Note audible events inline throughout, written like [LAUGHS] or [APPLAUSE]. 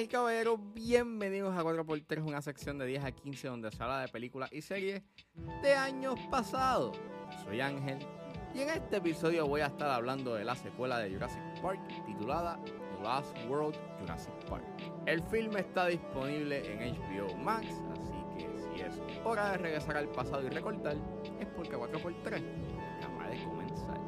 Y caballeros, bienvenidos a 4x3, una sección de 10 a 15 donde se habla de películas y series de años pasados. Soy Ángel y en este episodio voy a estar hablando de la secuela de Jurassic Park titulada Last World Jurassic Park. El filme está disponible en HBO Max, así que si es hora de regresar al pasado y recortar, es porque 4x3 acaba de comenzar.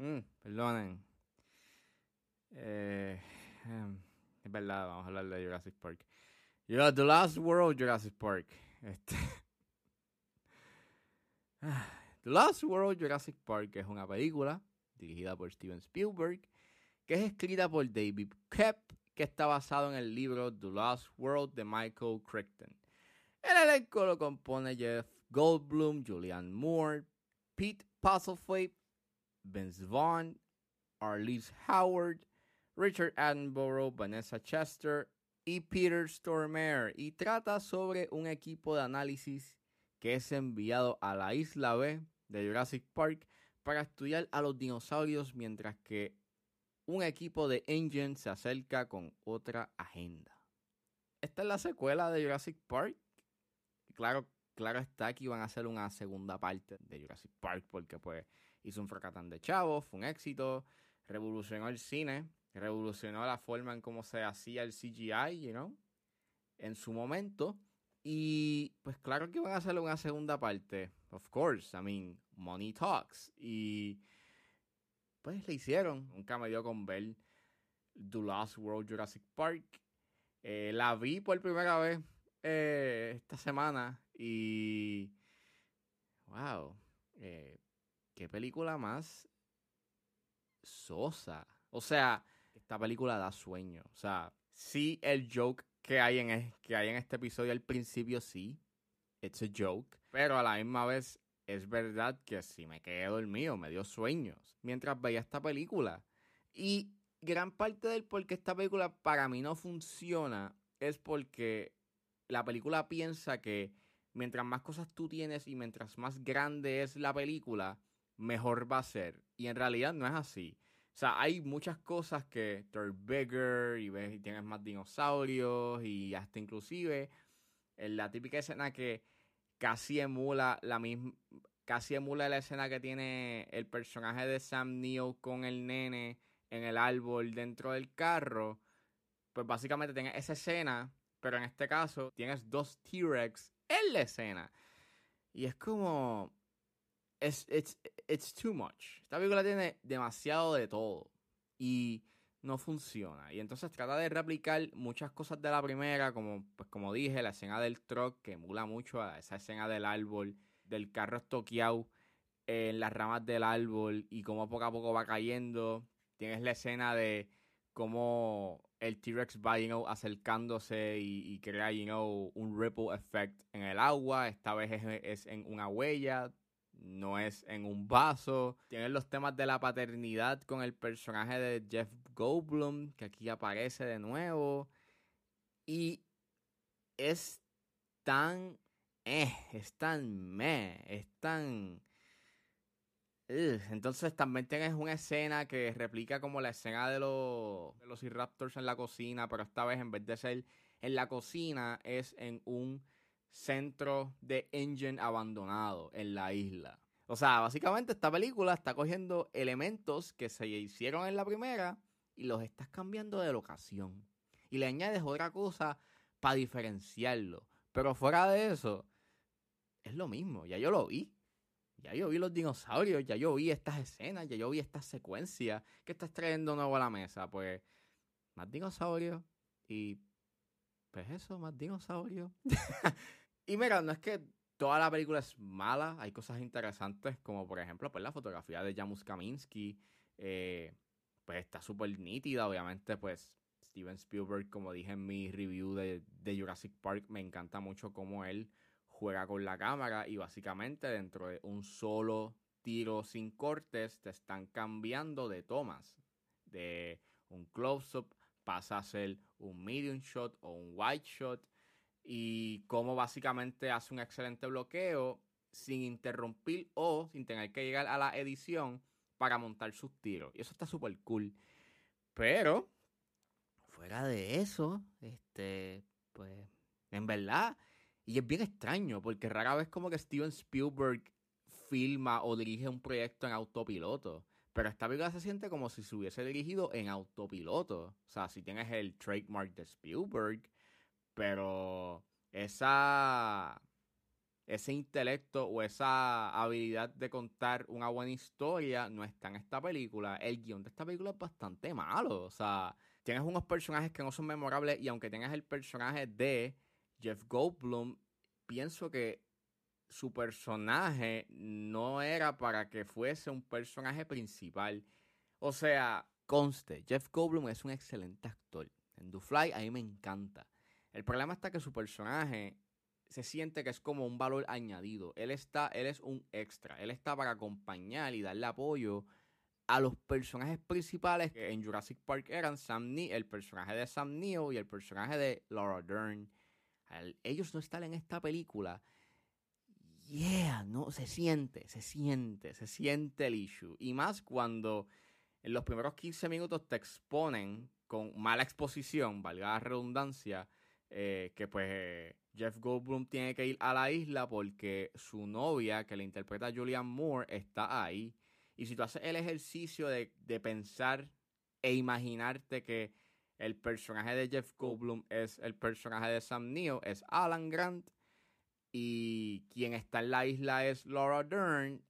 Mm, perdonen. Eh, em, es verdad, vamos a hablar de Jurassic Park. The Last World Jurassic Park. Este. [LAUGHS] Ah, The Last World Jurassic Park es una película dirigida por Steven Spielberg que es escrita por David Koepp que está basado en el libro The Lost World de Michael Crichton. El elenco lo compone Jeff Goldblum, Julianne Moore, Pete Postlethwaite, Vince Vaughn, Arliss Howard, Richard Attenborough, Vanessa Chester y Peter Stormare y trata sobre un equipo de análisis que es enviado a la isla B de Jurassic Park para estudiar a los dinosaurios mientras que un equipo de Engine se acerca con otra agenda. Esta es la secuela de Jurassic Park. Claro, claro está que iban a hacer una segunda parte de Jurassic Park porque pues hizo un fracatán de chavos, fue un éxito, revolucionó el cine, revolucionó la forma en cómo se hacía el CGI, you know, en su momento. Y pues claro que iban a hacer una segunda parte. Of course, I mean, money talks. Y pues le hicieron. Nunca me dio con ver The Last World Jurassic Park. Eh, la vi por primera vez eh, esta semana y. ¡Wow! Eh, ¿Qué película más sosa? O sea, esta película da sueño. O sea, sí, el joke que hay en, que hay en este episodio al principio, sí. It's a joke. Pero a la misma vez es verdad que si me quedé dormido, me dio sueños mientras veía esta película. Y gran parte del por qué esta película para mí no funciona es porque la película piensa que mientras más cosas tú tienes y mientras más grande es la película, mejor va a ser. Y en realidad no es así. O sea, hay muchas cosas que they're bigger y ves y tienes más dinosaurios y hasta inclusive en la típica escena que casi emula la misma casi emula la escena que tiene el personaje de Sam Neill con el nene en el árbol dentro del carro. Pues básicamente tienes esa escena, pero en este caso tienes dos T-Rex en la escena. Y es como it's, it's, it's too much. Esta película tiene demasiado de todo y no funciona. Y entonces trata de replicar muchas cosas de la primera, como, pues como dije, la escena del truck, que emula mucho a esa escena del árbol, del carro estoqueado en las ramas del árbol y cómo poco a poco va cayendo. Tienes la escena de cómo el T-Rex va acercándose y, y crea you know, un ripple effect en el agua. Esta vez es, en una huella, no es en un vaso. Tienes los temas de la paternidad con el personaje de Jeff Goldblum, que aquí aparece de nuevo. Y es tan... Eh, es tan meh, es tan... Entonces también tienes una escena que replica como la escena de los, de los Raptors en la cocina, pero esta vez en vez de ser en la cocina es en un centro de engine abandonado en la isla. O sea, básicamente esta película está cogiendo elementos que se hicieron en la primera y los estás cambiando de locación. Y le añades otra cosa para diferenciarlo. Pero fuera de eso, es lo mismo. Ya yo lo vi. Ya yo vi los dinosaurios, ya yo vi estas escenas, ya yo vi estas secuencias. ¿Qué estás trayendo nuevo a la mesa? Pues más dinosaurios y pues eso, más dinosaurios. [LAUGHS] y mira, no es que toda la película es mala, hay cosas interesantes como por ejemplo pues la fotografía de Jamus Kaminsky, eh, pues está súper nítida, obviamente pues Steven Spielberg, como dije en mi review de, de Jurassic Park, me encanta mucho cómo él juega con la cámara y básicamente dentro de un solo tiro sin cortes te están cambiando de tomas. De un close-up pasa a ser un medium shot o un wide shot y cómo básicamente hace un excelente bloqueo sin interrumpir o sin tener que llegar a la edición para montar sus tiros. Y eso está súper cool. Pero, fuera de eso, este, pues, en verdad, y es bien extraño, porque rara vez como que Steven Spielberg filma o dirige un proyecto en autopiloto. Pero esta película se siente como si se hubiese dirigido en autopiloto. O sea, si tienes el trademark de Spielberg, pero esa ese intelecto o esa habilidad de contar una buena historia no está en esta película. El guion de esta película es bastante malo. O sea, tienes unos personajes que no son memorables y aunque tengas el personaje de Jeff Goldblum, pienso que su personaje no era para que fuese un personaje principal. O sea, conste, Jeff Goldblum es un excelente actor. En Do Fly a mí me encanta. El problema está que su personaje se siente que es como un valor añadido. Él está, él es un extra. Él está para acompañar y darle apoyo a los personajes principales que en Jurassic Park eran Sam Neill, el personaje de Sam Neill y el personaje de Laura Dern ellos no están en esta película, yeah, no, se siente, se siente, se siente el issue. Y más cuando en los primeros 15 minutos te exponen con mala exposición, valga la redundancia, eh, que pues Jeff Goldblum tiene que ir a la isla porque su novia, que le interpreta Julianne Moore, está ahí. Y si tú haces el ejercicio de, de pensar e imaginarte que el personaje de Jeff Goldblum es el personaje de Sam Neill, es Alan Grant. Y quien está en la isla es Laura Dern.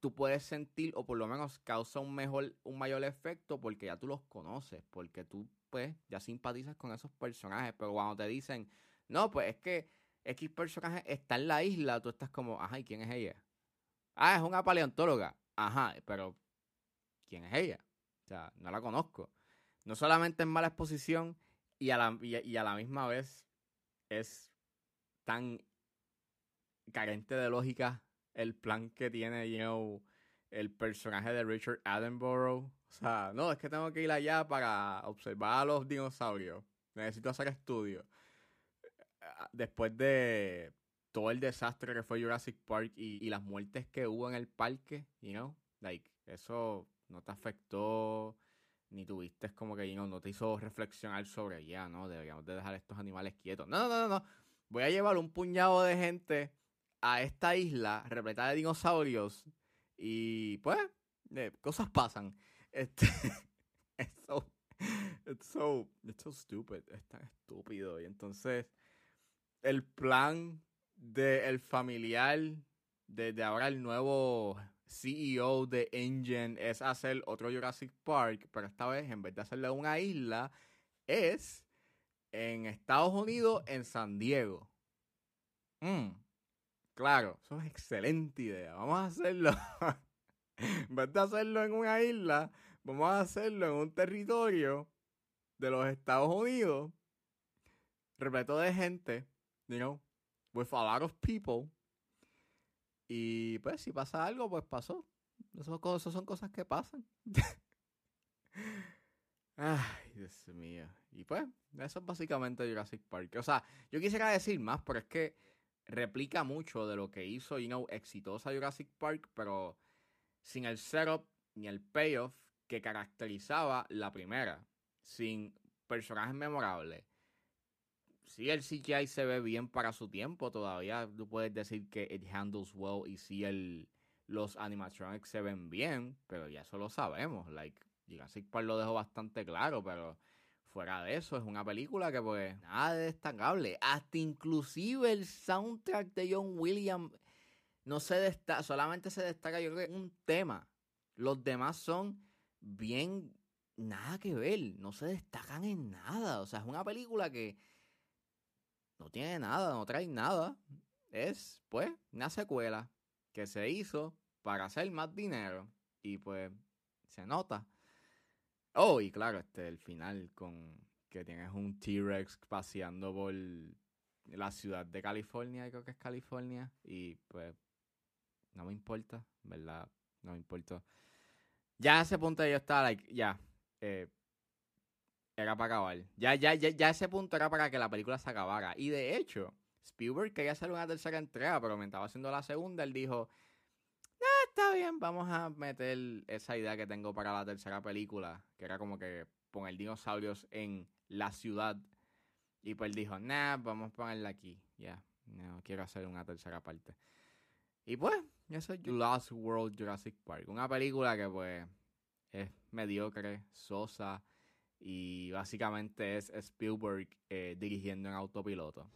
Tú puedes sentir, o por lo menos causa un mejor, un mayor efecto, porque ya tú los conoces, porque tú, pues, ya simpatizas con esos personajes. Pero cuando te dicen, no, pues es que X personaje está en la isla, tú estás como, ajá, ¿y quién es ella? Ah, es una paleontóloga. Ajá, pero ¿quién es ella? O sea, no la conozco no solamente es mala exposición y a la, y, a la misma vez es tan carente de lógica el plan que tiene you el personaje de Richard Attenborough. O sea, no, es que tengo que ir allá para observar a los dinosaurios. Necesito hacer estudios. Después de todo el desastre que fue Jurassic Park y, y las muertes que hubo en el parque, you know, like, eso no te afectó ni tuviste como que no te hizo reflexionar sobre ya, ¿no? Deberíamos de dejar estos animales quietos. No, no, no, no. Voy a llevar un puñado de gente a esta isla repleta de dinosaurios y pues cosas pasan. Este, [LAUGHS] it's so, it's stupid, es tan estúpido. Y entonces el plan del familiar de, de ahora el nuevo CEO de Engine es hacer otro Jurassic Park, pero esta vez en vez de hacerle una isla, es en Estados Unidos, en San Diego. Mm, claro, eso es excelente idea. Vamos a hacerlo. [LAUGHS] en vez de hacerlo en una isla, vamos a hacerlo en un territorio de los Estados Unidos, repleto de gente, you know, with a lot of people y pues si pasa algo, pues pasó. Esas son cosas que pasan. [LAUGHS] Ay, Dios mío. Y pues, eso es básicamente Jurassic Park. O sea, yo quisiera decir más, pero es que replica mucho de lo que hizo, you know, exitosa Jurassic Park, pero sin el setup ni el payoff que caracterizaba la primera. Sin personajes memorables, si el CGI se ve bien para su tiempo, todavía tú puedes decir que it handles well y si el, los animatronics se ven bien, pero ya eso lo sabemos. Like, Jurassic Park lo dejó bastante claro, pero fuera de eso es una película que pues nada de destacable. Hasta inclusive el soundtrack de John Williams no se destaca, solamente se destaca yo creo que un tema. Los demás son bien nada que ver, no se destacan en nada. O sea, es una película que no tiene nada, no trae nada. Es, pues, una secuela que se hizo para hacer más dinero. Y pues, se nota. Oh, y claro, este, el final con que tienes un T-Rex paseando por la ciudad de California, creo que es California. Y pues, no me importa, ¿verdad? No me importa. Ya a ese punto yo estaba, like, ya, eh, era para acabar. Ya, ya, ya, ya ese punto era para que la película se acabara. Y de hecho, Spielberg quería hacer una tercera entrega, pero me estaba haciendo la segunda. Él dijo, ah, está bien, vamos a meter esa idea que tengo para la tercera película, que era como que poner dinosaurios en la ciudad. Y pues él dijo, nah, vamos a ponerla aquí. Ya, no quiero hacer una tercera parte. Y pues, eso es Lost World Jurassic Park. Una película que pues es mediocre, sosa y básicamente es Spielberg eh, dirigiendo en autopiloto.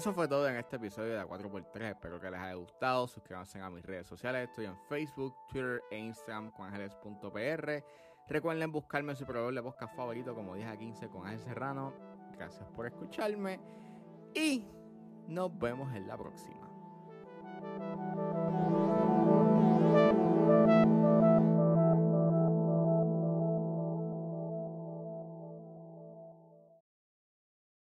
Eso fue todo en este episodio de 4x3. Espero que les haya gustado. Suscríbanse a mis redes sociales. Estoy en Facebook, Twitter e Instagram con ángeles.pr. Recuerden buscarme en su proveedor de podcast favorito como 10 a 15 con Ángel Serrano. Gracias por escucharme y nos vemos en la próxima.